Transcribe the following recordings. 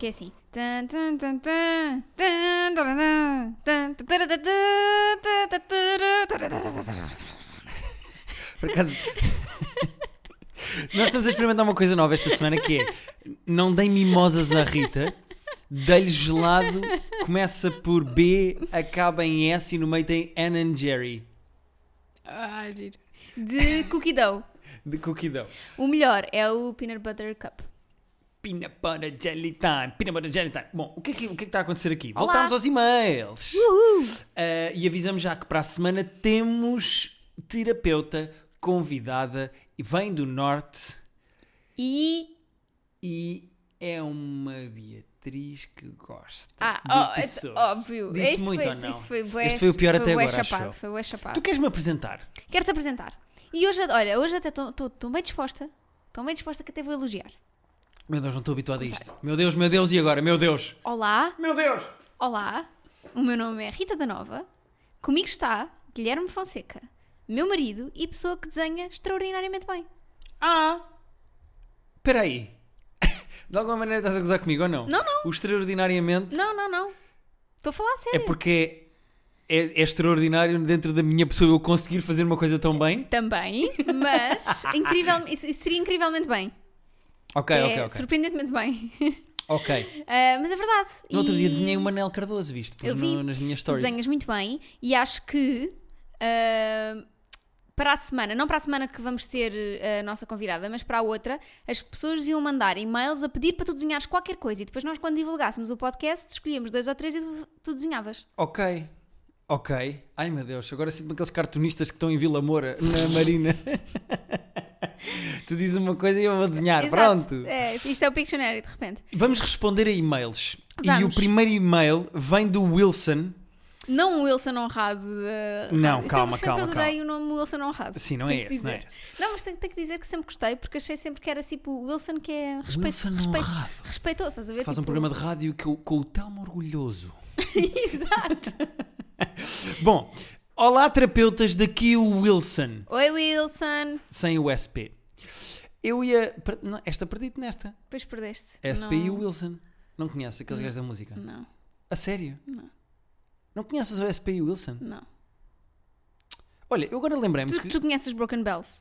que é assim. Por acaso. Nós estamos a experimentar uma coisa nova esta semana que é não dei mimosas à Rita, dei-lhe gelado, começa por B, acaba em S e no meio tem Ann and Jerry Ah, giro. De cookie dough. de cookie dough. O melhor é o peanut butter cup. Peanut butter jelly time, peanut butter jelly time. Bom, o que é que, o que, é que está a acontecer aqui? Olá. Voltámos aos e-mails. Uhul. Ah, e avisamos já que para a semana temos terapeuta convidada e vem do norte E. e é uma Beatriz que gosta Ah, de oh, é óbvio. Disse Isso muito foi, ou não? Isso foi bué- Este foi o pior até bué agora, acho chapado, eu. Foi chapado. Tu queres-me apresentar? Quero-te apresentar. E hoje, olha, hoje até estou bem disposta. Estou bem disposta que até vou elogiar. Meu Deus, não estou habituado a Começar. isto. Meu Deus, meu Deus, e agora? Meu Deus! Olá, Meu Deus! olá. O meu nome é Rita da Nova. Comigo está Guilherme Fonseca, meu marido e pessoa que desenha extraordinariamente bem. Ah! Espera aí. De alguma maneira estás a gozar comigo ou não? Não, não. O extraordinariamente Não, não, não. Estou a falar a é sério. porque é, é extraordinário dentro da minha pessoa eu conseguir fazer uma coisa tão bem? Também, mas incrível, isso, isso seria incrivelmente bem. Ok, é ok, ok. surpreendentemente bem. Ok. Ah, mas é verdade. No outro E dia desenhei o Manel Cardoso, viste? Pus Eu vi. no- nas minhas Tu stories. desenhas muito bem e acho que ah, para a semana, não para a semana que vamos ter ah, a nossa convidada, mas para a outra, as pessoas iam mandar e-mails a pedir para tu desenhares qualquer coisa e depois nós, quando divulgássemos o podcast, escolhíamos dois ou três e tu, tu desenhavas. Ok. Ok. Ai meu Deus, agora sinto-me aqueles cartunistas que estão em Vila Moura, na Marina. tu dizes uma coisa e eu vou desenhar. Exato. Pronto. É, isto é o Pictionary, de repente. Vamos responder a e-mails. E Vamos. o primeiro e-mail vem do Wilson. Não o Wilson honrado. da Não. Eu calma, sempre, calma, sempre adorei o nome Wilson honrado. Sim, não é esse, não é esse. Não, mas tenho, tenho que dizer que sempre gostei, porque achei sempre que era tipo o Wilson que é respeito, Wilson respeito, honrado. respeitou, estás a ver? Faz um Tipo- programa de rádio que com o Telmo Orgulhoso. Exato. Bom, olá terapeutas, daqui o Wilson, Oi Wilson. sem o SP. Eu ia. per- não, esta perdi-te nesta. Depois perdeste. SP e o. Wilson. Não conheces aqueles gajos da música? Não, A sério? Não. Não conheces o SP e o Wilson? não. Olha, eu agora lembrei-me Tu, que. tu conheces Broken Bells?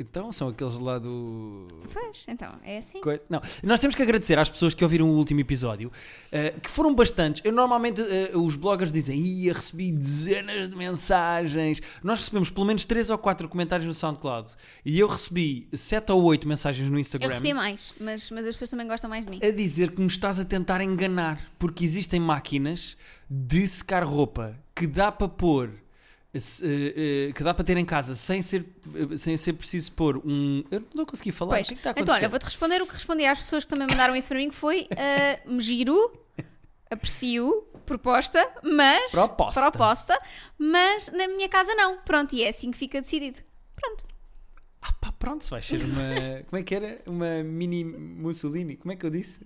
Então, são aqueles lá do. Pois, então, é assim. Não, nós temos que agradecer às pessoas que ouviram o último episódio, eh, que foram bastantes. Eu normalmente eh, os bloggers dizem, ia recebi dezenas de mensagens. Nós recebemos pelo menos 3 ou 4 comentários no SoundCloud e eu recebi 7 ou 8 mensagens no Eu Instagram recebi mais, mas, mas as pessoas também gostam mais de mim. a dizer que me estás a tentar enganar, porque existem máquinas de secar roupa que dá para pôr. Se- eh, eh, que dá para ter em casa sem ser, eh, sem ser preciso pôr um. Eu não consegui falar. Pois, o que é que está a então, acontecer? olha, vou-te responder o que respondi às pessoas que também mandaram isso para mim, que foi uh, me giro, aprecio, proposta, mas... Proposta. Proposta, mas na minha casa não. Pronto, e é assim que fica decidido. Pronto. Ah pá, pronto, se vai ser uma. como é que era? Uma mini Mussolini. Como é que eu disse?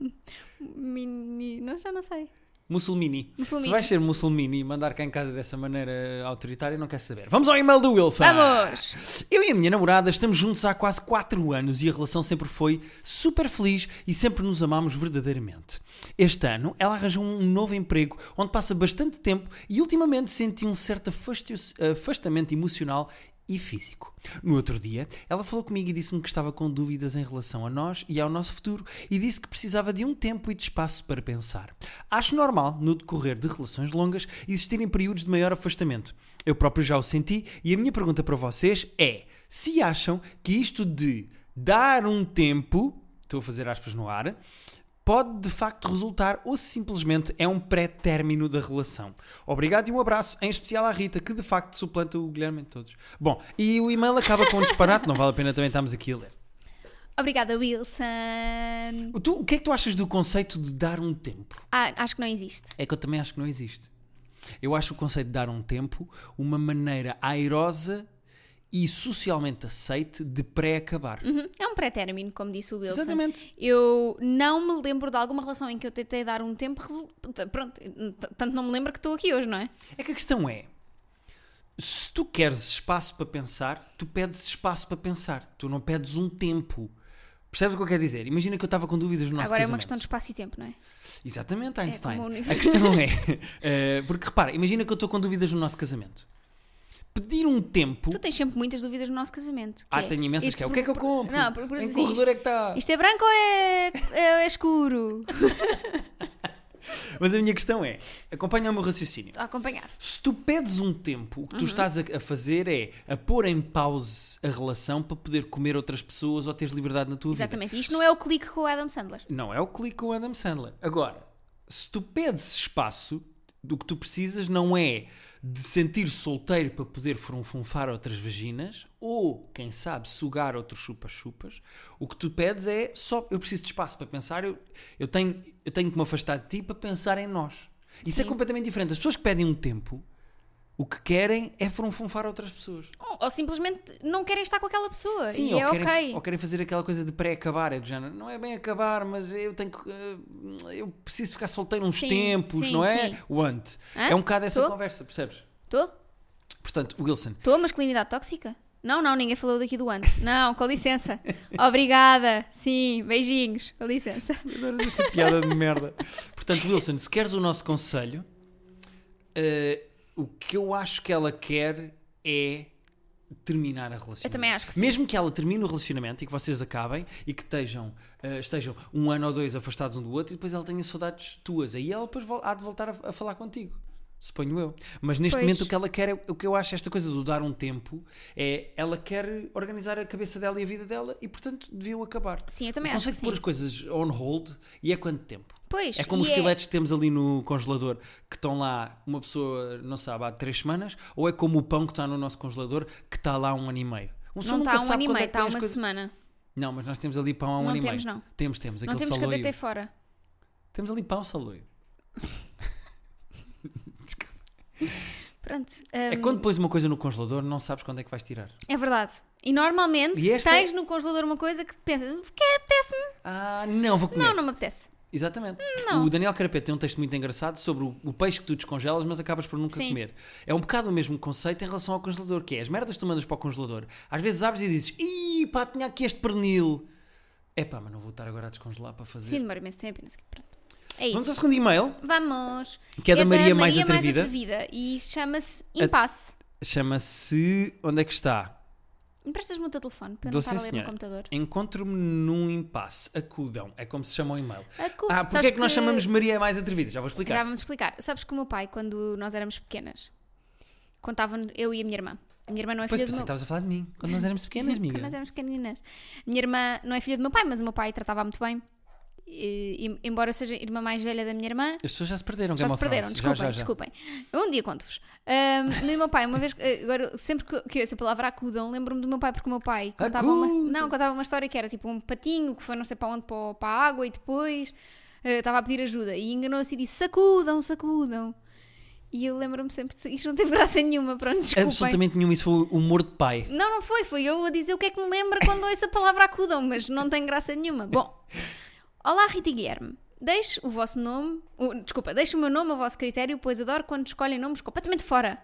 Mini... Não, já não sei. Mussolmini. Mussolmini. Se vais ser Mussolmini e mandar cá em casa dessa maneira autoritária, não quero saber. Vamos ao e-mail do Wilson. Vamos! Eu e a minha namorada estamos juntos há quase 4 anos e a relação sempre foi super feliz e sempre nos amámos verdadeiramente. Este ano, ela arranjou um novo emprego onde passa bastante tempo e ultimamente senti um certo afastamento emocional e físico. No outro dia, ela falou comigo e disse-me que estava com dúvidas em relação a nós e ao nosso futuro e disse que precisava de um tempo e de espaço para pensar. Acho normal, no decorrer de relações longas, existirem períodos de maior afastamento. Eu próprio já o senti e a minha pergunta para vocês é: se acham que isto de dar um tempo, estou a fazer aspas no ar, pode de facto resultar ou simplesmente é um pré-término da relação. Obrigado e um abraço, em especial à Rita, que de facto suplanta o Guilherme em todos. Bom, e o e-mail acaba com um disparate, não vale a pena também estarmos aqui a ler. Obrigada, Wilson. Tu, o que é que tu achas do conceito de dar um tempo? Ah, acho que não existe. É que eu também acho que não existe. Eu acho o conceito de dar um tempo uma maneira airosa e socialmente aceite de pré-acabar. Uhum, É um pré-término, como disse o Wilson. Exatamente. Eu não me lembro de alguma relação em que eu tentei dar um tempo. resu- Pronto, tanto não me lembro que estou aqui hoje, não é? É que a questão é: se tu queres espaço para pensar, tu pedes espaço para pensar. Tu não pedes um tempo. Percebes o que eu quero dizer? Imagina que eu estava com dúvidas no nosso Agora é casamento. uma questão de espaço e tempo, não é? Exatamente, Einstein. como o a questão é. eh, porque repara, imagina que eu estou com dúvidas no nosso casamento. Pedir um tempo. Tu tens sempre muitas dúvidas no nosso casamento. Ah, é, tenho imensas isto que é. O que é que eu compro? Não, por, por em que assim, corredor é que está? Isto é branco ou é, é, é escuro? Mas a minha questão é: acompanha o meu raciocínio. Estou a acompanhar. Se tu pedes um tempo, o que Uhum. tu estás a, a fazer é a pôr em pause a relação para poder comer outras pessoas ou teres liberdade na tua vida. Exatamente. Isto não é o clique com o Adam Sandler. Não é o clique com o Adam Sandler. Agora, se tu pedes espaço, do que tu precisas não é de sentir solteiro para poder frunfunfar outras vaginas ou, quem sabe, sugar outros chupas-chupas. O que tu pedes é só, eu preciso de espaço para pensar, eu, eu, tenho, eu tenho que me afastar de ti para pensar em nós. Isso é Sim. completamente diferente. As pessoas que pedem um tempo, o que querem é frunfunfar outras pessoas. Ou, ou simplesmente não querem estar com aquela pessoa. Sim, e ou, é querem, ok. ou querem fazer aquela coisa de pré-acabar, é do género, não é bem acabar, mas eu tenho que. eh, eu preciso ficar solteiro uns Sim, tempos, sim, não é? sim. O ante. Hã? É um bocado essa Tô? conversa, percebes? Estou? Portanto, Wilson, Estou a masculinidade tóxica? Não, não, ninguém falou daqui do antes. Não, com licença. Obrigada. Sim, beijinhos. Com licença. adoro essa piada de merda. Portanto, Wilson, se queres o nosso conselho, eh, o que eu acho que ela quer é terminar a relacionamento. Eu também acho que sim. Mesmo que ela termine o relacionamento e que vocês acabem e que estejam, eh, estejam um ano ou dois afastados um do outro e depois ela tenha saudades tuas. Aí ela depois há de voltar a, a falar contigo. Suponho eu. Mas neste Pois. momento o que ela quer, é, o que eu acho esta coisa do dar um tempo, é ela quer organizar a cabeça dela e a vida dela e portanto deviam acabar. Sim, eu também o acho de pôr as coisas on hold e é quanto tempo? Pois, É como os filetes que temos ali no congelador que estão lá, uma pessoa não sabe, há três semanas, ou é como o pão que está no nosso congelador que está lá há um ano e meio? Pessoa Não está um ano e é meio, tem está as uma coisas- semana. Não, mas nós temos ali pão há um Não ano temos, e meio. não. Temos, temos, Não aquele temos que deitei fora. Temos ali pão saloio. Pronto. É hum, quando pões uma coisa no congelador, não sabes quando é que vais tirar. é verdade. E normalmente E esta- tens no congelador uma coisa que pensas, que apetece-me. Ah, não, vou comer. Não, não me apetece. Exatamente. Não. O Daniel Carapete tem um texto muito engraçado sobre o, o peixe que tu descongelas, mas acabas por nunca Sim. comer. É um bocado o mesmo conceito em relação ao congelador, que é as merdas que tu mandas para o congelador. Às vezes abres e dizes, ih, pá, tinha aqui este pernil. É pá, mas não vou estar agora a descongelar para fazer. Sim, demora imenso tempo. não sei. Pronto. É Vamos ao isso. segundo e-mail, Vamos. que é da Maria, Mais, Maria atrevida. E chama-se Impasse. Chama-se. Onde é que está? Emprestas-me o teu telefone para eu não estar a ler no computador. Encontro-me num impasse. Acudam. É como se chama o e-mail. Acu- Ah, porque Sabes é que nós chamamos Maria Mais Atrevida? Já vou explicar. Já vamos explicar. Sabes que o meu pai, quando nós éramos pequenas, contava eu e a minha irmã. A minha irmã não é Pois filha do que meu estavas a falar de mim, quando nós éramos pequenas, Quando amiga. nós éramos pequeninas. A minha irmã não é filha do meu pai, mas o meu pai tratava muito bem. E, embora eu seja irmã mais velha da minha irmã, As pessoas já se perderam, já se perderam, desculpem, já, já, já. desculpem. Um dia conto-vos. Um, meu pai, uma vez, eh, agora, sempre que, que eu ouço a palavra acudam, lembro-me do meu pai, porque o meu pai contava uma, não, contava uma história que era tipo um patinho que foi não sei para onde, para, para a água e depois eh, estava a pedir ajuda e enganou-se e disse sacudam, sacudam. E eu lembro-me sempre de isto não teve graça nenhuma, pronto, desculpem. Absolutamente nenhum, isso foi humor de pai. Não, não foi, foi eu a dizer o que é que me lembra quando ouço a palavra acudam, mas não tem graça nenhuma. Bom, olá Rita e Guilherme. Deixe o vosso nome, o- desculpa, deixe o meu nome a vosso critério, pois adoro quando escolhem nomes completamente fora.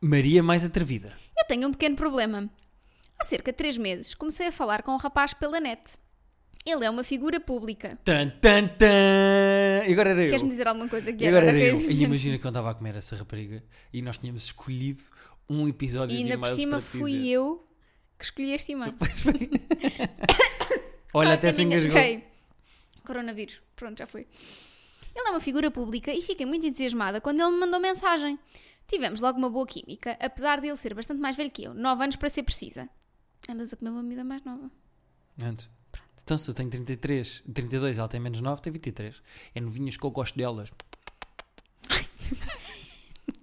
Maria Mais Atrevida. Eu tenho um pequeno problema. Há cerca de três meses comecei a falar com um rapaz pela net. Ele é uma figura pública. Tan, tan, tan. E agora era eu. Queres-me dizer alguma coisa que E agora era eu. E imagina que eu estava a comer essa rapariga e nós tínhamos escolhido um episódio E de ainda por cima fui dizer. eu que escolhi este e-mail. Olha, até se engasgou. engasguei. Coronavírus. Pronto, já foi. Ele é uma figura pública e fiquei muito entusiasmada quando ele me mandou mensagem. Tivemos logo uma boa química, apesar de ele ser bastante mais velho que eu. 9 anos para ser precisa. Andas a comer uma comida mais nova. Antes. Então, se eu tenho 33, 32, ela tem menos 9, tem 23. É novinhas que eu gosto delas.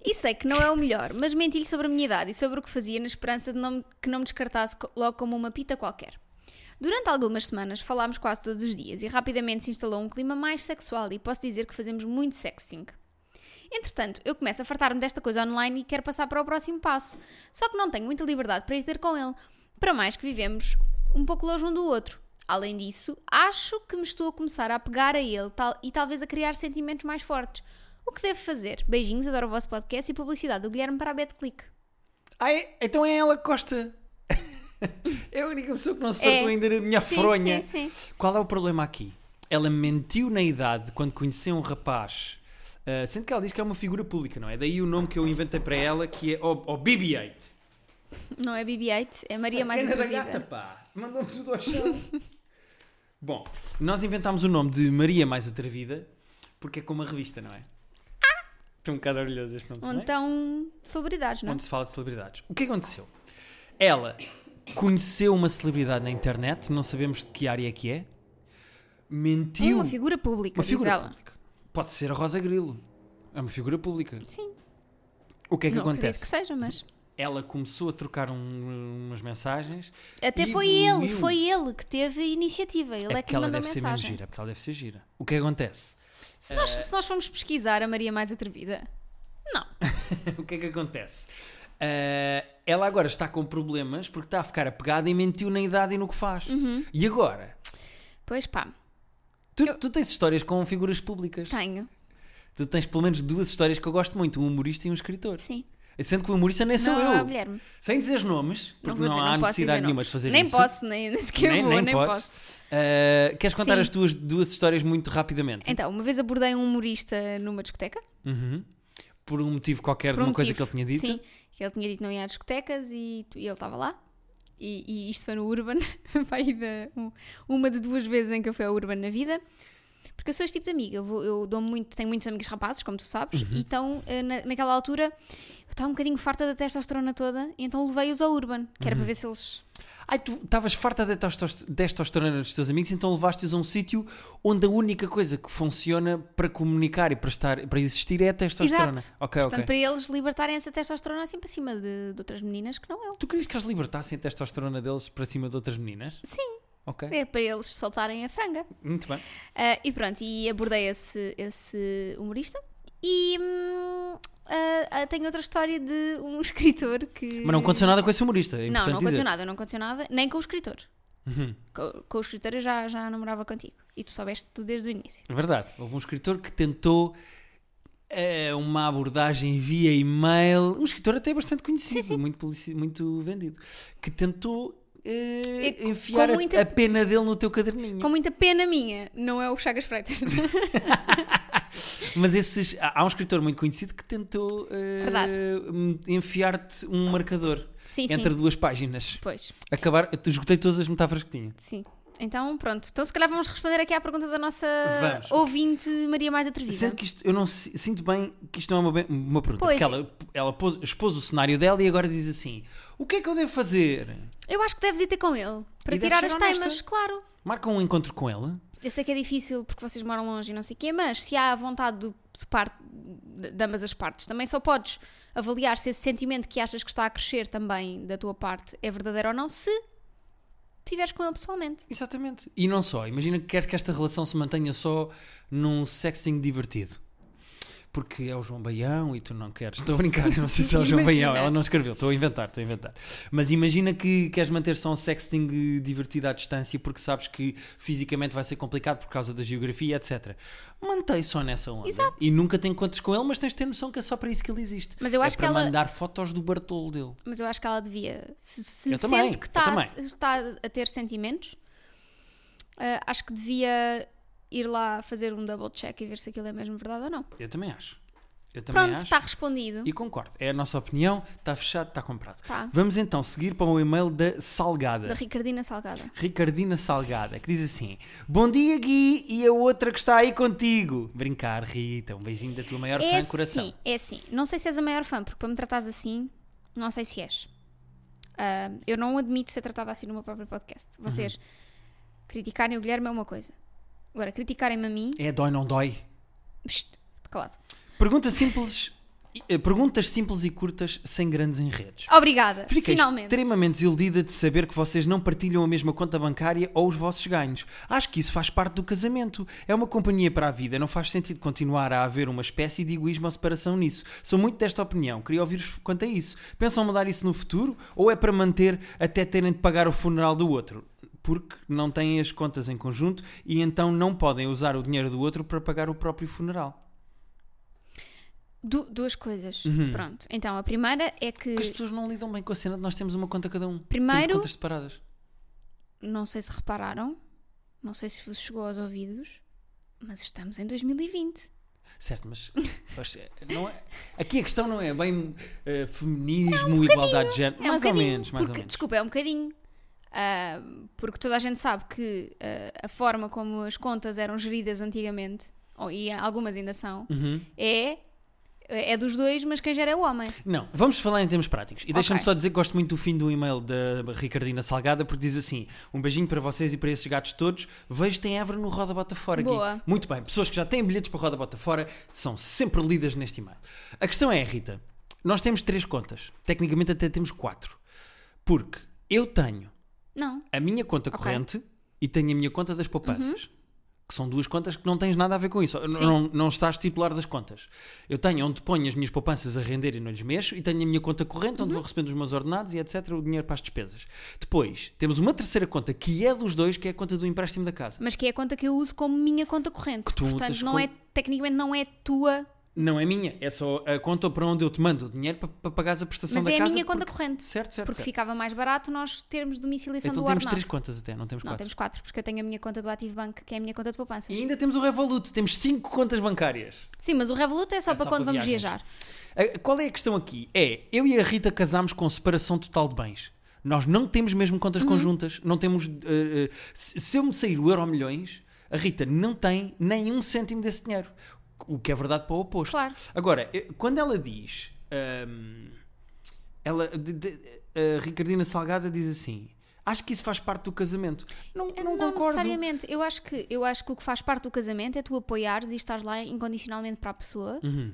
E sei que não é o melhor, mas menti-lhe sobre a minha idade e sobre o que fazia na esperança de não, que não me descartasse logo como uma pita qualquer. Durante algumas semanas falámos quase todos os dias e rapidamente se instalou um clima mais sexual e posso dizer que fazemos muito sexting. Entretanto, eu começo a fartar-me desta coisa online e quero passar para o próximo passo. Só que não tenho muita liberdade para ir ter com ele, para mais que vivemos um pouco longe um do outro. Além disso, acho que me estou a começar a apegar a ele tal- e talvez a criar sentimentos mais fortes. O que devo fazer? Beijinhos, adoro o vosso podcast e publicidade do Guilherme para a BetClick. Ah, é? então é ela que gosta. É a única pessoa que não se É. fartou ainda da minha Sim, fronha. sim, sim. Qual é o problema aqui? Ela mentiu na idade quando conheceu um rapaz. ah, sendo que ela diz que é uma figura pública, não é? Daí o nome que eu inventei para ela, que é o, o BB-8. Não é BB-8, é Maria Mais Sacana da Atrevida. gata, pá. Mandou-me tudo ao chão. Bom, nós inventámos o nome de Maria Mais Atrevida porque é como uma revista, não é? Estou um bocado orgulhoso deste nome também. Então, celebridades, não é? Onde se fala de celebridades. O que aconteceu? Ela conheceu uma celebridade na internet, não sabemos de que área é que é, mentiu. Uma figura pública, Uma figura ela. pública. Pode ser a Rosa Grilo. É uma figura pública. Sim, O que é que não acontece? que seja, mas... Ela começou a trocar um- umas mensagens. Até foi ele, evoluiu. foi ele que teve a iniciativa. Ele é, é que ela mandou deve ser mensagem. gira, porque ela deve ser gira. O que acontece? Se, nós, se nós formos pesquisar a Maria Mais Atrevida, não. o que é que acontece? Ah, ela agora está com problemas porque está a ficar apegada e mentiu na idade e no que faz. Uhum. E agora? Pois pá, Tu, tu tens histórias com figuras públicas. tenho. Tu tens pelo menos duas histórias que eu gosto muito: um humorista e um escritor. Sim. Sendo que o humorista nem sou não, é o eu. Guilherme. Sem dizer nomes, porque não, dizer, há posso necessidade nenhuma de fazer nem isso. posso, nem, nem sequer Nem- vou, nem nem, podes. posso. Ah, queres contar Sim. as tuas duas histórias muito rapidamente? Então, uma vez abordei um humorista numa discoteca. Uhum. Por um motivo qualquer por de um uma coisa que ele tinha dito. Sim, que ele tinha dito não ia a discotecas e, e ele estava lá. E, e isto foi no Urban, um- uma de duas vezes em que eu fui ao Urban na vida. Porque eu sou este tipo de amiga, eu, vou- eu dou muito, tenho muitos amigos rapazes, como tu sabes, Uhum. e então na, naquela altura eu estava um bocadinho farta da testosterona toda, e então levei-os ao Urban, que era Uhum. para ver se eles. Ai, tu estavas farta testos- testosterona dos teus amigos, então levaste-os a um sítio onde a única coisa que funciona para comunicar e para, estar, para existir é a testosterona. Exato. Ok, Portanto, ok. para eles libertarem essa testosterona assim para cima de, de outras meninas que não eu. Tu querias que eles libertassem a testosterona deles para cima de outras meninas? Sim. Ok. É para eles soltarem a franga. Muito bem. Ah, e pronto, e abordei esse, esse humorista. E hum, ah, ah, tenho outra história de um escritor que. Mas não aconteceu nada com esse humorista. É Não, não aconteceu dizer. nada, não aconteceu nada, nem com o escritor. Uhum. Com, com o escritor eu já, já namorava contigo. E tu soubeste tudo desde o início. É verdade. Houve um escritor que tentou eh, uma abordagem via e-mail. Um escritor até bastante conhecido, Muito, publici- muito vendido. Que tentou co- enfiar muita- a, pena dele no teu caderninho. Com muita pena minha, não é o Chagas Freitas. Mas esses, há um escritor muito conhecido que tentou hum, enfiar-te um marcador sim, entre sim. duas páginas. Pois, Acabar, esgotei todas as metáforas que tinha. sim. Então, pronto. Então, se calhar vamos responder aqui à pergunta da nossa Vamos. ouvinte Maria Mais Atrevida. Sendo que isto, eu não si- sinto bem que isto não é uma, uma pergunta. Pois. Porque ela, ela pôs- expôs o cenário dela e agora diz assim: O que é que eu devo fazer? Eu acho que deves ir ter com ele. Para E tirar as teimas, claro. Marca um encontro com ele. Eu sei que é difícil porque vocês moram longe e não sei o quê, mas se há a vontade do- de, parte, de ambas as partes, também só podes avaliar se esse sentimento que achas que está a crescer também da tua parte é verdadeiro ou não, se estiveres com ele pessoalmente. Exatamente. E não só. Imagina que quer que esta relação se mantenha só num sexting divertido. Porque é o João Baião e tu não queres. Estou a brincar, eu não sei se é o João Imagina. Baião. Ela não escreveu. Estou a inventar, estou a inventar. Mas imagina que queres manter só um sexting divertido à distância porque sabes que fisicamente vai ser complicado por causa da geografia, etc. Mantém só nessa onda. Exato. E nunca te encontres com ele, mas tens de ter noção que é só para isso que ele existe. Mas eu é acho que para ela- mandar fotos do Bartolo dele. Mas eu acho que ela devia, se, se Eu sente também, que está, está a ter sentimentos, ah, acho que devia ir lá fazer um double check e ver se aquilo é mesmo verdade ou não. Eu também acho. Eu também Pronto, acho. está respondido. E concordo. É a nossa opinião. Está fechado, está comprado. Tá. Vamos então seguir para o e-mail da Salgada. Da Ricardina Salgada. Ricardina Salgada, que diz assim: Bom dia, Gui, e a outra que está aí contigo. Brincar, Rita, um beijinho da tua maior fã, É coração. sim, é sim. Não sei se és a maior fã, porque para me tratares assim, não sei se és. Ah, eu não admito ser tratada assim no meu próprio podcast. Vocês Uhum. criticarem o Guilherme é uma coisa. Agora, criticarem-me a mim, É dói, não dói? psst, calado. Pergunta simples, eh, perguntas simples e curtas, sem grandes enredos. Obrigada, Fiquei finalmente. extremamente desiludida de saber que vocês não partilham a mesma conta bancária ou os vossos ganhos. Acho que isso faz parte do casamento. É uma companhia para a vida. Não faz sentido continuar a haver uma espécie de egoísmo ou separação nisso. Sou muito desta opinião. Queria ouvir-vos quanto a isso. Pensam mudar isso no futuro ou é para manter até terem de pagar o funeral do outro? Porque não têm as contas em conjunto e então não podem usar o dinheiro do outro para pagar o próprio funeral. Du- duas coisas. Uhum. Pronto. Então, a primeira é que. Porque as pessoas não lidam bem com a cena de nós temos uma conta cada um. Primeiro- Temos contas separadas. Não sei se repararam, não sei se vos chegou aos ouvidos, mas estamos em 2020. Certo, mas mas, não é- aqui a questão não é bem eh, feminismo, igualdade de género. É um mais ou bocadinho, menos, mais porque, ou menos. Desculpa, é um bocadinho. Ah, porque toda a gente sabe que ah, a forma como as contas eram geridas antigamente, ou, e algumas ainda são, Uhum. é, é dos dois, mas quem gera é o homem. Não, vamos falar em termos práticos. E deixa-me Ok. só dizer que gosto muito do fim do e-mail da Ricardina Salgada, porque diz assim: um beijinho para vocês e para esses gatos todos. Vejo tem Évora no Roda Bota Fora aqui. Boa. Muito bem, pessoas que já têm bilhetes para Roda Bota Fora são sempre lidas neste e-mail. A questão é, Rita, nós temos três contas. Tecnicamente até temos quatro. Porque eu tenho Não. a minha conta Ok. Uhum. corrente e tenho a minha conta das poupanças. Que são duas contas que não tens nada a ver com isso. Sim. Não, não estás titular das contas. Eu tenho onde ponho as minhas poupanças a render e não lhes mexo, e tenho a minha conta corrente, Uhum. onde vou recebendo os meus ordenados e etc. o dinheiro para as despesas. Depois, temos uma terceira conta que é dos dois, que é a conta do empréstimo da casa. Mas que é a conta que eu uso como minha conta corrente. tu Portanto, não como- é, tecnicamente não é tua, Não é minha, é só a conta para onde eu te mando o dinheiro para, para pagares a prestação mas da é a casa. minha conta porque- corrente. Certo, certo. Porque certo. ficava mais barato nós termos domiciliação Então do temos ordenado. três contas até, não temos Não, quatro. temos quatro, porque eu tenho a minha conta do Active Bank, que é a minha conta de poupanças. E ainda temos o Revolut, temos cinco contas bancárias. Sim, mas o Revolut é só É para só quando para vamos viajar. A- Qual é a questão aqui? É, eu e a Rita casámos com separação total de bens. Nós não temos mesmo contas Uhum. conjuntas, não temos. eh, eh, se eu me sair o Euro Milhões, a Rita não tem nem um cêntimo desse dinheiro. O que é verdade para o oposto. Claro. Agora, quando ela diz. ahm, ela, de- de- a Ricardina Salgada diz assim: Acho que isso faz parte do casamento. Não, não, não concordo. necessariamente. Eu acho, que, eu acho que o que faz parte do casamento é tu apoiares e estás lá incondicionalmente para a pessoa, Uhum.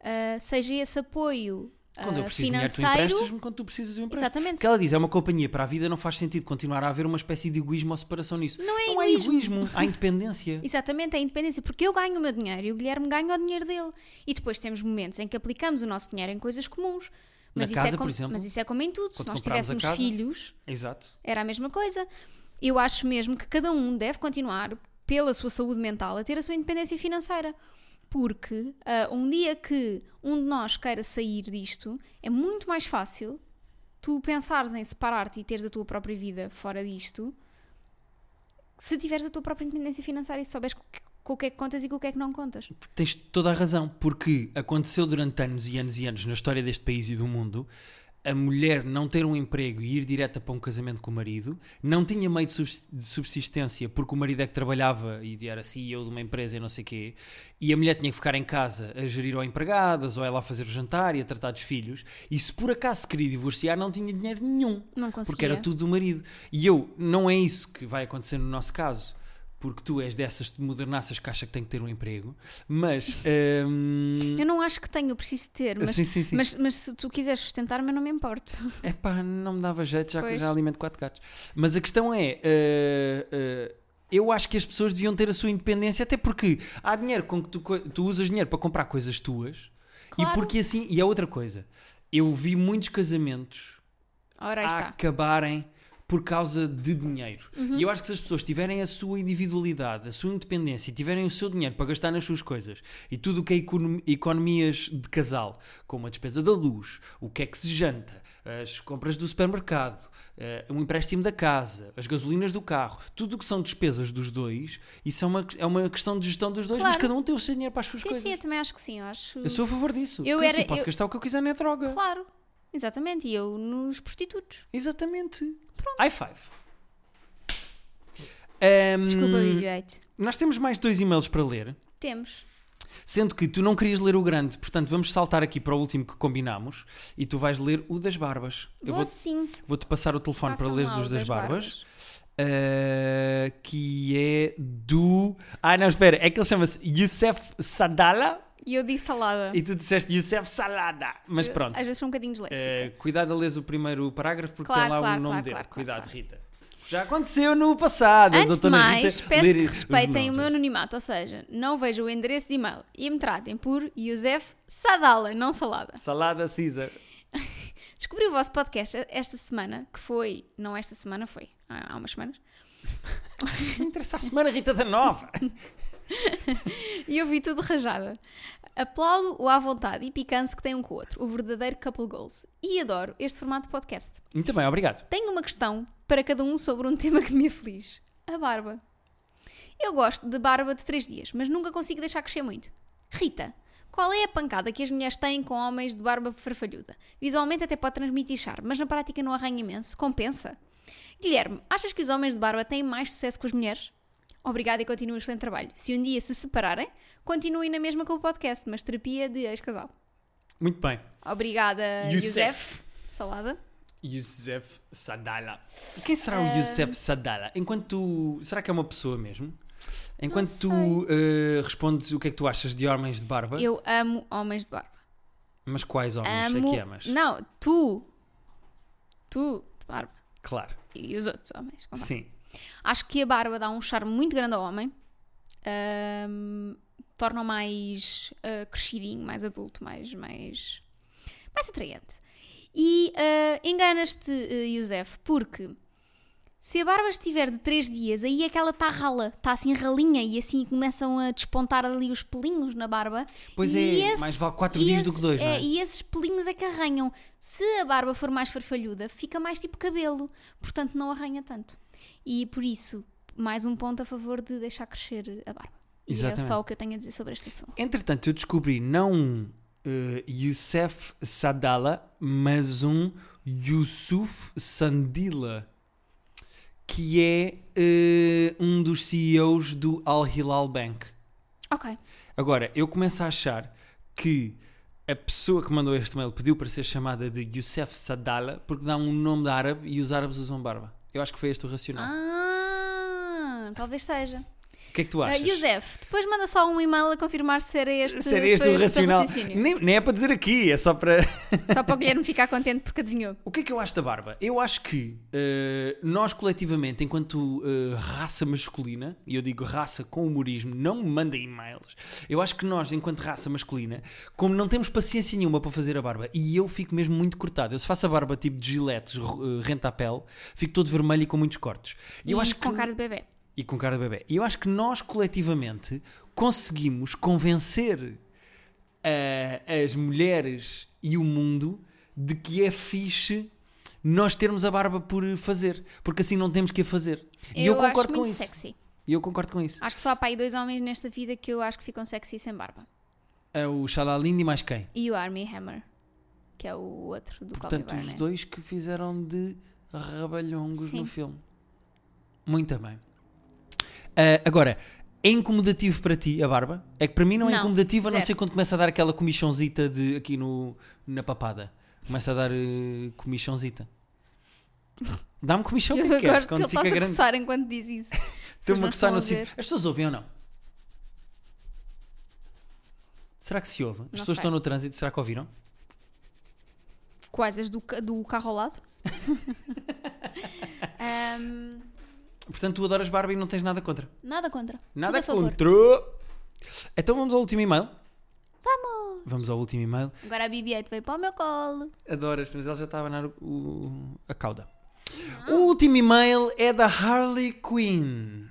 ah, seja esse apoio Quando eu ah, preciso de dinheiro, tu emprestas-me. Quando tu precisas, eu empresto. Exatamente. Porque ela diz, é uma companhia para a vida, não faz sentido continuar a haver uma espécie de egoísmo ou separação nisso. Não é não é egoísmo. egoísmo, há independência. Exatamente, é independência, porque eu ganho o meu dinheiro e o Guilherme ganha o dinheiro dele. E depois temos momentos em que aplicamos o nosso dinheiro em coisas comuns. Na Mas, isso, casa, é por como, exemplo, mas isso é como em tudo. Se nós tivéssemos casa. filhos, Exato. era a mesma coisa. Eu acho mesmo que cada um deve continuar, pela sua saúde mental, a ter a sua independência financeira. Porque ah, um dia que um de nós queira sair disto, é muito mais fácil tu pensares em separar-te e teres a tua própria vida fora disto, se tiveres a tua própria independência financeira e souberes co- com o que é que contas e com o que é que não contas. Tens toda a razão, porque aconteceu durante anos e anos e anos na história deste país e do mundo a mulher não ter um emprego e ir direta para um casamento com o marido, não tinha meio de subs- de subsistência porque o marido é que trabalhava e era CEO de uma empresa e não sei quê, e a mulher tinha que ficar em casa a gerir ou empregadas ou ela a fazer o jantar e a tratar dos filhos, e se por acaso queria divorciar não tinha dinheiro nenhum. Não. Porque era tudo do marido. E eu, não é isso que vai acontecer no nosso caso, porque tu és dessas modernaças que acha que tem que ter um emprego, mas. hum, Eu não acho que tenho, eu preciso ter, mas, sim, sim, sim. mas, mas se tu quiseres sustentar-me, eu não me importo. Epá, não me dava jeito, já que eu Pois. já alimento quatro gatos. Mas a questão é. uh, uh, eu acho que as pessoas deviam ter a sua independência, até porque há dinheiro com que tu, tu usas dinheiro para comprar coisas tuas, Claro. e porque assim. E a outra coisa, eu vi muitos casamentos Ora, a está. acabarem por causa de dinheiro. Uhum. E eu acho que se as pessoas tiverem a sua individualidade, a sua independência e tiverem o seu dinheiro para gastar nas suas coisas e tudo o que é econom- economias de casal, como a despesa da luz, o que é que se janta, as compras do supermercado, eh, um empréstimo da casa, as gasolinas do carro, tudo o que são despesas dos dois, isso é uma, é uma questão de gestão dos dois, mas Claro. cada um tem o seu dinheiro para as suas Sim, coisas. sim, eu também acho que sim. Eu, acho... Eu sou a favor disso. Eu Porque era- assim, posso eu- gastar o que eu quiser na droga. Claro, exatamente. E eu nos prostitutos. Exatamente. High five. Ahm, Desculpa, BB-8. nós temos mais dois e-mails para ler, Temos. sendo que tu não querias ler o grande, portanto vamos saltar aqui para o último que combinámos e tu vais ler o das barbas. Eu Vou vou- sim. vou-te passar o telefone para Façam leres lá os o das barbas. Ah, que é do. Ah, não, espera, é que ele chama-se Youssef Sadala E eu disse salada. e tu disseste Youssef Salada. Mas Eu, pronto, Às vezes sou um bocadinho disléxica. Eh, cuidado a ler o primeiro parágrafo porque Claro, tem lá claro, o nome claro, dele. cuidado. Rita. Já aconteceu no passado. Antes de mais, Rita peço que respeitem o meu anonimato, ou seja, não vejam o endereço de e-mail e me tratem por Yosef Sadala, não salada. Salada Caesar. Descobri o vosso podcast esta semana, que foi, não esta semana, foi há há umas semanas. Não interessa a semana, Rita da Nova. e eu vi tudo rajada. Aplaudo o à vontade e picância que tem um com o outro, o verdadeiro couple goals. E adoro este formato de podcast. Muito bem, obrigado. Tenho uma questão para cada um sobre um tema que me aflige: a barba. Eu gosto de barba de 3 dias, mas nunca consigo deixar crescer muito. Rita, qual é a pancada que as mulheres têm com homens de barba farfalhuda? Visualmente até pode transmitir charme, mas na prática não arranha imenso. Compensa? Guilherme, achas que os homens de barba têm mais sucesso que as mulheres? Obrigada e continue o excelente trabalho. Se um dia se separarem, continuem na mesma com o podcast, mas terapia de ex-casal. Muito bem. Obrigada, Youssef. Salada. Youssef Sadala. Quem será o Youssef Sadala? Enquanto. Será que é uma pessoa mesmo? Enquanto tu eh, respondes o que é que tu achas de homens de barba, Eu amo homens de barba. mas quais homens Amo... é que amas? Não, tu. Tu, de barba. Claro, E os outros homens. com barba. sim. Acho que a barba dá um charme muito grande ao homem. Ahm, torna-o mais ah, crescidinho, mais adulto, mais, mais, mais atraente. E ah, enganas-te, ah, Youssef, porque se a barba estiver de 3 dias, aí é que ela está rala, está assim ralinha e assim começam a despontar ali os pelinhos na barba. Pois E é, esse- mais vale 4 e dias do esses- que 2, não é? E esses pelinhos é que arranham. Se a barba for mais farfalhuda, fica mais tipo cabelo, portanto não arranha tanto. E por isso, mais um ponto a favor de deixar crescer a barba. E é Exatamente. só o que eu tenho a dizer sobre este assunto. Entretanto, eu descobri não um eh, Youssef Sadala, mas um Yusuf Sandila, que é eh, um dos CEOs do Al Hilal Bank. Ok. Agora, eu começo a achar que a pessoa que mandou este mail pediu para ser chamada de Youssef Sadala porque dá um nome de árabe e os árabes usam barba. Eu acho que foi este o racional. Ah, talvez seja. O que é que tu Ah, achas? Youssef, depois manda só um e-mail a confirmar se era este, se este o este seu racional. Nem, nem é para dizer aqui, é só para. Só para o Guilherme ficar contente porque adivinhou. O que é que eu acho da barba? Eu acho que eh, nós coletivamente, enquanto eh, raça masculina, e eu digo raça com humorismo, não me mandem e-mails, eu acho que nós, enquanto raça masculina, como não temos paciência nenhuma para fazer a barba, e eu fico mesmo muito cortado, eu se faço a barba tipo de giletes, uh, renta a pele, fico todo vermelho e com muitos cortes. E eu e acho com que cara de bebê. E com cara de bebê. E eu acho que nós coletivamente conseguimos convencer ah, as mulheres e o mundo de que é fixe nós termos a barba por fazer, porque assim não temos que a fazer. E eu, concordo com isso. sexy. E eu concordo com isso. Acho que só há para aí dois homens nesta vida que eu acho que ficam sexy sem barba. É o Xalalindo e mais quem? E o Army Hammer, que é o outro do Portanto, Colby os Barnett. dois que fizeram de rabalhongos Sim. no filme. Muito bem. Ah, agora, é incomodativo para ti a barba? É que para mim não é Não, incomodativo, a não ser quando começa a dar aquela comichãozita de, aqui no, na papada. Começa a dar eh, comichãozita. Dá-me comichão Eu que queres, gosto que quando ele fica a grande. coçar enquanto diz isso. Estou-me a coçar no sítio. As pessoas ouvem ou não? Será que se ouve? As Não pessoas sei. estão no trânsito, será que ouviram? Quais? As do, do carro ao lado? Ahm, Portanto, tu adoras barba e não tens nada contra. nada contra. Nada Tudo a contra. Então vamos ao último e-mail. Vamos! Vamos ao último e-mail. Agora a BB-8 veio para o meu colo. Adoras, mas ela já está a abanar o- o- a cauda. Ah. O último e-mail é da Harley Quinn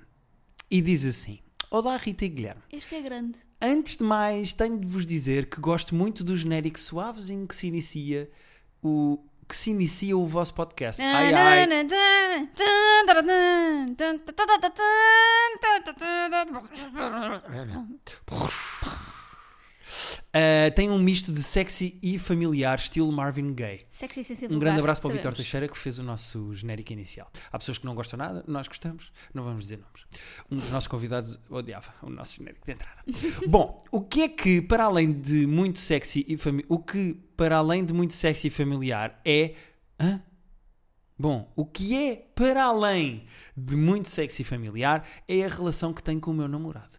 e diz assim: Olá Rita e Guilherme. Este é grande. Antes de mais, tenho de vos dizer que gosto muito do genérico suavezinho que se inicia o que se inicia o vosso podcast. Ai ai. Ah, tem um misto de sexy e familiar, estilo Marvin Gaye. Sexy sem ser Um grande abraço para o Vitor. Teixeira que fez o nosso genérico inicial. Há pessoas que não gostam nada, nós gostamos, não vamos dizer nomes. Um dos nossos convidados odiava o nosso genérico de entrada. Bom, o que é que para além de muito sexy e fami- o que para além de muito sexy e familiar é Hã? Bom, o que é para além de muito sexy e familiar é a relação que tenho com o meu namorado.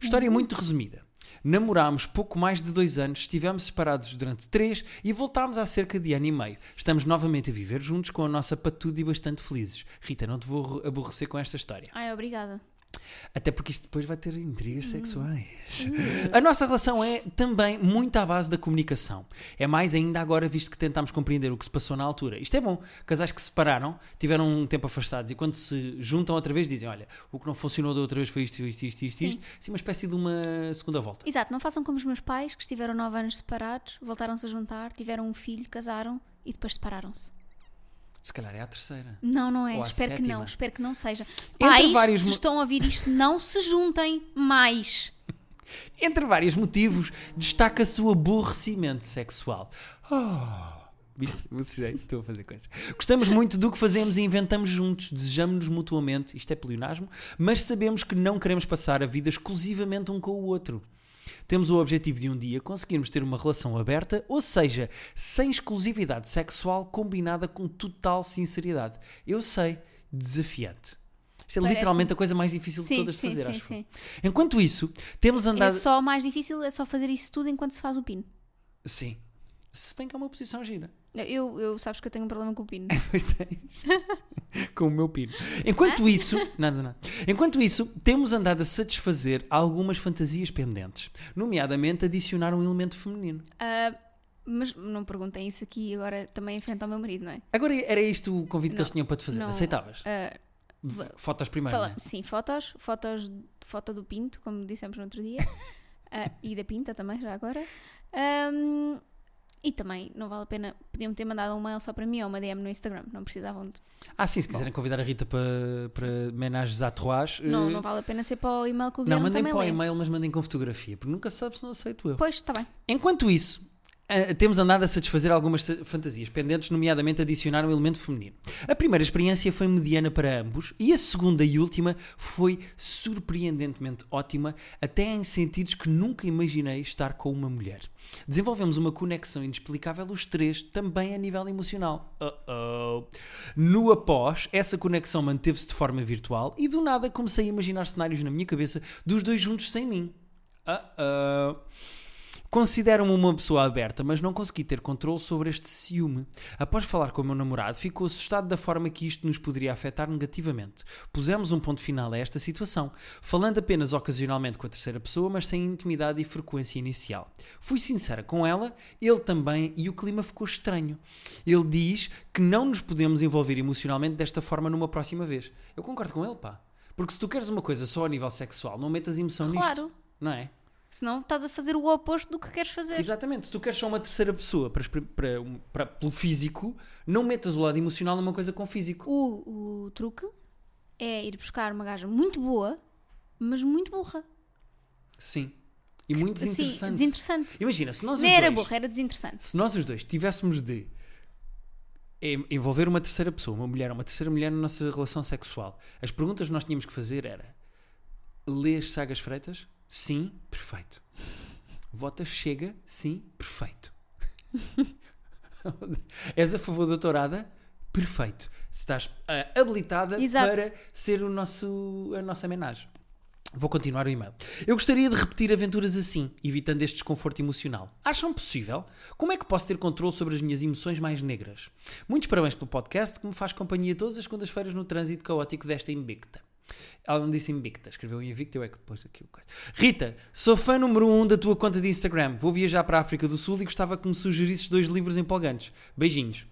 História muito resumida. Namorámos pouco mais de dois anos, estivemos separados durante três e voltámos há cerca de ano e meio. Estamos novamente a viver juntos com a nossa patuda e bastante felizes. Rita, não te vou aborrecer com esta história. Ai, obrigada. Até porque isto depois vai ter intrigas sexuais. A nossa relação é também muito à base da comunicação. É mais ainda agora, visto que tentámos compreender o que se passou na altura. Isto é bom. Casais que se separaram, tiveram um tempo afastados e quando se juntam outra vez dizem: Olha, o que não funcionou da outra vez foi isto, isto, isto, isto, Sim. isto. Sim, uma espécie de uma segunda volta. Exato, não façam como os meus pais, que estiveram nove anos separados, voltaram-se a juntar, tiveram um filho, casaram e depois separaram-se. Se calhar é a terceira. Não, não é. Ou Espero que não. Espero que não seja. Pais, vários se estão a ouvir isto, não se juntem mais. Entre vários motivos, destaca-se o aborrecimento sexual. Oh, viste? Vocês estou a fazer coisas. Gostamos muito do que fazemos e inventamos juntos, desejamos-nos mutuamente, isto é pleonasmo, mas sabemos que não queremos passar a vida exclusivamente um com o outro. Temos o objetivo de um dia conseguirmos ter uma relação aberta, ou seja, sem exclusividade sexual combinada com total sinceridade. Eu sei, desafiante. Isto é Parece-me. literalmente a coisa mais difícil de Sim, todas de sim, fazer, sim, acho. sim. Enquanto isso, temos É andado. só mais difícil, é só fazer isso tudo enquanto se faz o pino. Sim. Se bem que é uma posição gira. Eu, eu sabes que eu tenho um problema com o pino. Pois tens. Com o meu pino. Enquanto isso, nada, nada. Enquanto isso, temos andado a satisfazer algumas fantasias pendentes, nomeadamente adicionar um elemento feminino. Ah, mas não perguntem isso aqui agora também em frente ao meu marido, não é? Agora era isto o convite que Não, eles tinham para te fazer. não. Aceitavas? V- Fotos primeiro. fala- né? Sim, fotos, fotos, foto do pinto, como dissemos no outro dia, Ah, e da pinta também, já agora. Ahm, e também, não vale a pena, podiam ter mandado um mail só para mim ou uma DM no Instagram, não precisavam de. Ah, sim, se quiserem convidar a Rita para, para menagens à Trois. Não, eh, não vale a pena ser para o e-mail que o não, Guilherme mandem também para o lê. e-mail, mas mandem com fotografia, porque nunca se sabe se não aceito eu. Pois, está bem. Enquanto isso, temos andado a satisfazer algumas fantasias pendentes, nomeadamente adicionar um elemento feminino. A primeira experiência foi mediana para ambos e a segunda e última foi surpreendentemente ótima, até em sentidos que nunca imaginei estar com uma mulher. Desenvolvemos uma conexão inexplicável os três, também a nível emocional. Uh-oh. No após, essa conexão manteve-se de forma virtual e do nada comecei a imaginar cenários na minha cabeça dos dois juntos sem mim. Uh-oh. Considero-me uma pessoa aberta, mas não consegui ter controle sobre este ciúme. Após falar com o meu namorado, ficou assustado da forma que isto nos poderia afetar negativamente. Pusemos um ponto final a esta situação, falando apenas ocasionalmente com a terceira pessoa, mas sem intimidade e frequência inicial. Fui sincera com ela, ele também, e o clima ficou estranho. Ele diz que não nos podemos envolver emocionalmente desta forma numa próxima vez. Eu concordo com ele, pá. Porque se tu queres uma coisa só a nível sexual, não metas emoção nisto. Claro. Não é? Senão estás a fazer o oposto do que queres fazer. Exatamente, se tu queres só uma terceira pessoa para, para, para- pelo físico, não metas o lado emocional numa coisa com físico. O, o truque é ir buscar uma gaja muito boa, mas muito burra. Sim. E muito Sim, desinteressante. desinteressante. Imagina, se nós os Nem era dois, burra, era desinteressante. se nós os dois tivéssemos de envolver uma terceira pessoa, uma mulher, uma terceira mulher na nossa relação sexual, as perguntas que nós tínhamos que fazer era lês sagas freitas? Sim, perfeito. Votas chega? Sim, perfeito. És a favor da tourada? Perfeito. Estás ah, habilitada Exato. para ser o nosso, a nossa homenagem. Vou continuar o e-mail. Eu gostaria de repetir aventuras assim, evitando este desconforto emocional. Acham possível? Como é que posso ter controle sobre as minhas emoções mais negras? Muitos parabéns pelo podcast que me faz companhia todas as segundas-feiras no trânsito caótico desta Invicta. Ela não disse Invicta, escreveu Invicta, eu é que pus aqui o coisa. Rita, sou fã número 1 um da tua conta de Instagram. Vou viajar para a África do Sul e gostava que me sugerisses dois livros empolgantes. Beijinhos.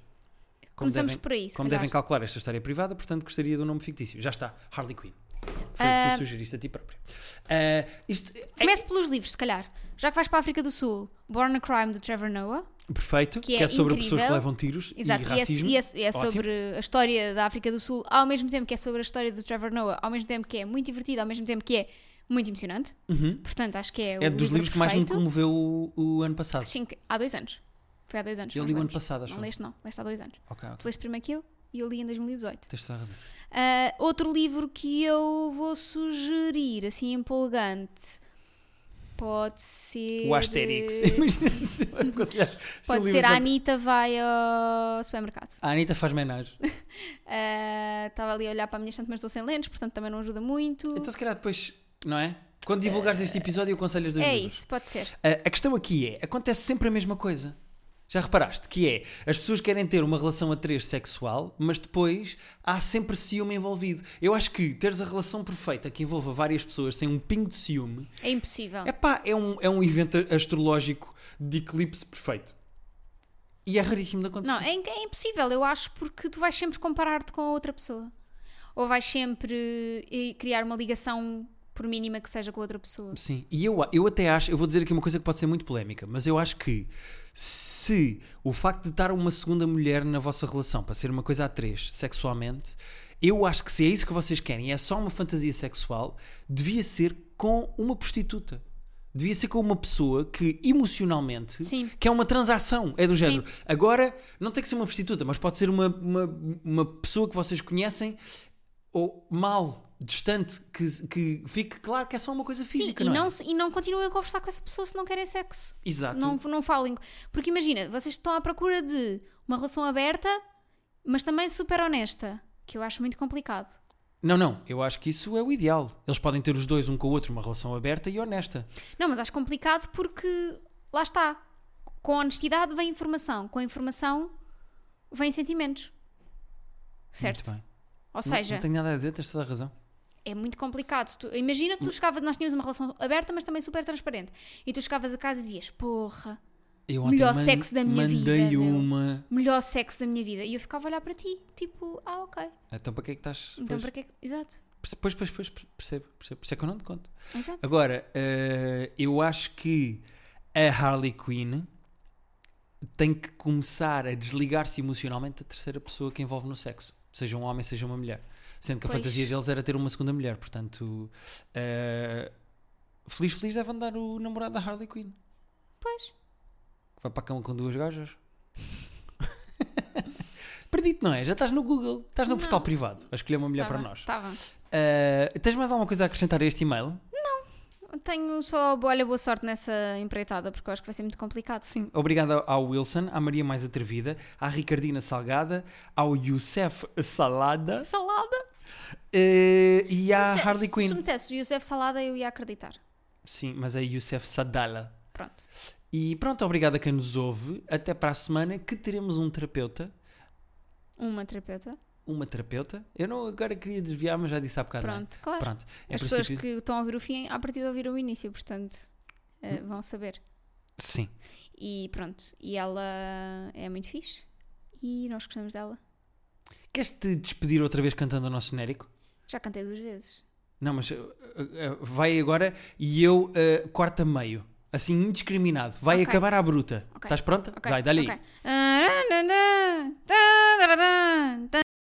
Como Começamos devem, por aí, como calhar. devem calcular, esta história é privada, portanto gostaria de um nome fictício. Já está, Harley Quinn. Foi o que Ah. tu sugeriste a ti própria. Ah, isto é Comece pelos livros, se calhar. Já que vais para a África do Sul, Born a Crime, de Trevor Noah. perfeito, que que é é, sobre incrível. pessoas que levam tiros Exato, e e é, racismo. e é- é Ótimo. sobre a história da África do Sul, ao mesmo tempo que é sobre a história do Trevor Noah, ao mesmo tempo que é muito divertido, ao mesmo tempo que é muito emocionante. Uhum. Portanto, acho que é, o É dos livro livros que mais me perfeito. comoveu o, o ano passado. Sim, há dois anos. Foi há dois anos. Eu li o ano passado, acho. Não leste, não. Leste há dois anos. Ok, ok. Tu leste primeiro que eu e eu li em 2018. Tens toda a razão. Ah, outro livro que eu vou sugerir, assim empolgante, pode ser. O Asterix. eh, Imagina se eu aconselhar- se Pode ser a Anitta vai ao supermercado. A Anitta faz menagem. Ah, Estava ali a olhar para a minha estante, mas estou sem lentes, portanto também não ajuda muito. Então, se calhar depois, não é? Quando divulgares este episódio, eu aconselho os dois é livros. isso, pode ser. A, a questão aqui é: acontece sempre a mesma coisa. Já reparaste? Que é, as pessoas querem ter uma relação a três sexual, mas depois há sempre ciúme envolvido. Eu acho que teres a relação perfeita que envolva várias pessoas sem um pingo de ciúme, É impossível. epá, é um, é um evento astrológico de eclipse perfeito. E é raríssimo de acontecer. Não, é, é impossível, eu acho, porque tu vais sempre comparar-te com a outra pessoa. Ou vais sempre eh, criar uma ligação, por mínima que seja, com a outra pessoa. Sim, e eu, eu até acho, eu vou dizer aqui uma coisa que pode ser muito polémica, mas eu acho que se o facto de estar uma segunda mulher na vossa relação para ser uma coisa a três sexualmente, eu acho que se é isso que vocês querem, é só uma fantasia sexual, devia ser com uma prostituta. Devia ser com uma pessoa que emocionalmente Sim. que é uma transação, é do género. Sim. Agora, não tem que ser uma prostituta, mas pode ser uma, uma, uma pessoa que vocês conhecem ou mal, distante, que, que fique claro que é só uma coisa Sim, física, e não, é? não, e não continuem a conversar com essa pessoa se não querem sexo. Exato. Não, não falem. Porque imagina, vocês estão à procura de uma relação aberta, mas também super honesta, que eu acho muito complicado. Não, não, eu acho que isso é o ideal. Eles podem ter os dois um com o outro uma relação aberta e honesta. Não, mas acho complicado porque lá está. Com honestidade vem informação, com informação vem sentimentos. Certo? Muito bem. Ou Não- seja, não, tenho nada a dizer, tens toda a razão. É muito complicado. Tu- imagina que tu chegavas, nós tínhamos uma relação aberta, mas também super transparente. E tu chegavas a casa e dizias: Porra, Melhor sexo da minha vida, Mandei meu. uma. melhor sexo da minha vida. E eu ficava a olhar para ti, tipo, ah, ok. Então para que é que estás. Então pois, para que é que- Exato, pois, pois, pois, percebo, percebo. Por isso é que eu não te conto. exato. Agora, eh, eu acho que a Harley Quinn tem que começar a desligar-se emocionalmente da terceira pessoa que envolve no sexo, seja um homem, seja uma mulher. Sendo que a Pois. fantasia deles era ter uma segunda mulher, portanto, eh, feliz, feliz deve andar o namorado da Harley Quinn. Pois. Vai para a cama com duas gajas. Perdido, não é? Já estás no Google, estás no Não. portal privado a escolher uma mulher para nós. Tava. Eh, tens mais alguma coisa a acrescentar a este e-mail? Tenho só, olha, boa sorte nessa empreitada, porque eu acho que vai ser muito complicado. Sim. Obrigado ao Wilson, à Maria Mais Atrevida, à Ricardina Salgada, ao Youssef Salada Salada! Eh, e à Se- Harley Se Quinn. me dissesse Youssef Salada, eu ia acreditar. Sim, mas é Youssef Sadala. Pronto. E pronto, obrigado a quem nos ouve. Até para a semana que teremos um terapeuta. Uma terapeuta. Uma terapeuta. Eu não agora queria desviar, mas já disse há bocado. não é? Pronto, claro. Pronto. As pessoas princípio- que estão a ouvir o fim, à partida ouviram o início, portanto, Hum. vão saber. Sim. E pronto. E ela é muito fixe. E nós gostamos dela. Queres-te despedir outra vez cantando o nosso genérico? Já cantei duas vezes. Não, mas uh, uh, vai agora e eu uh, corto a meio. Assim, indiscriminado. Vai Ok. acabar à bruta. Ok. Estás pronta? Ok, Vai, dá-lhe aí.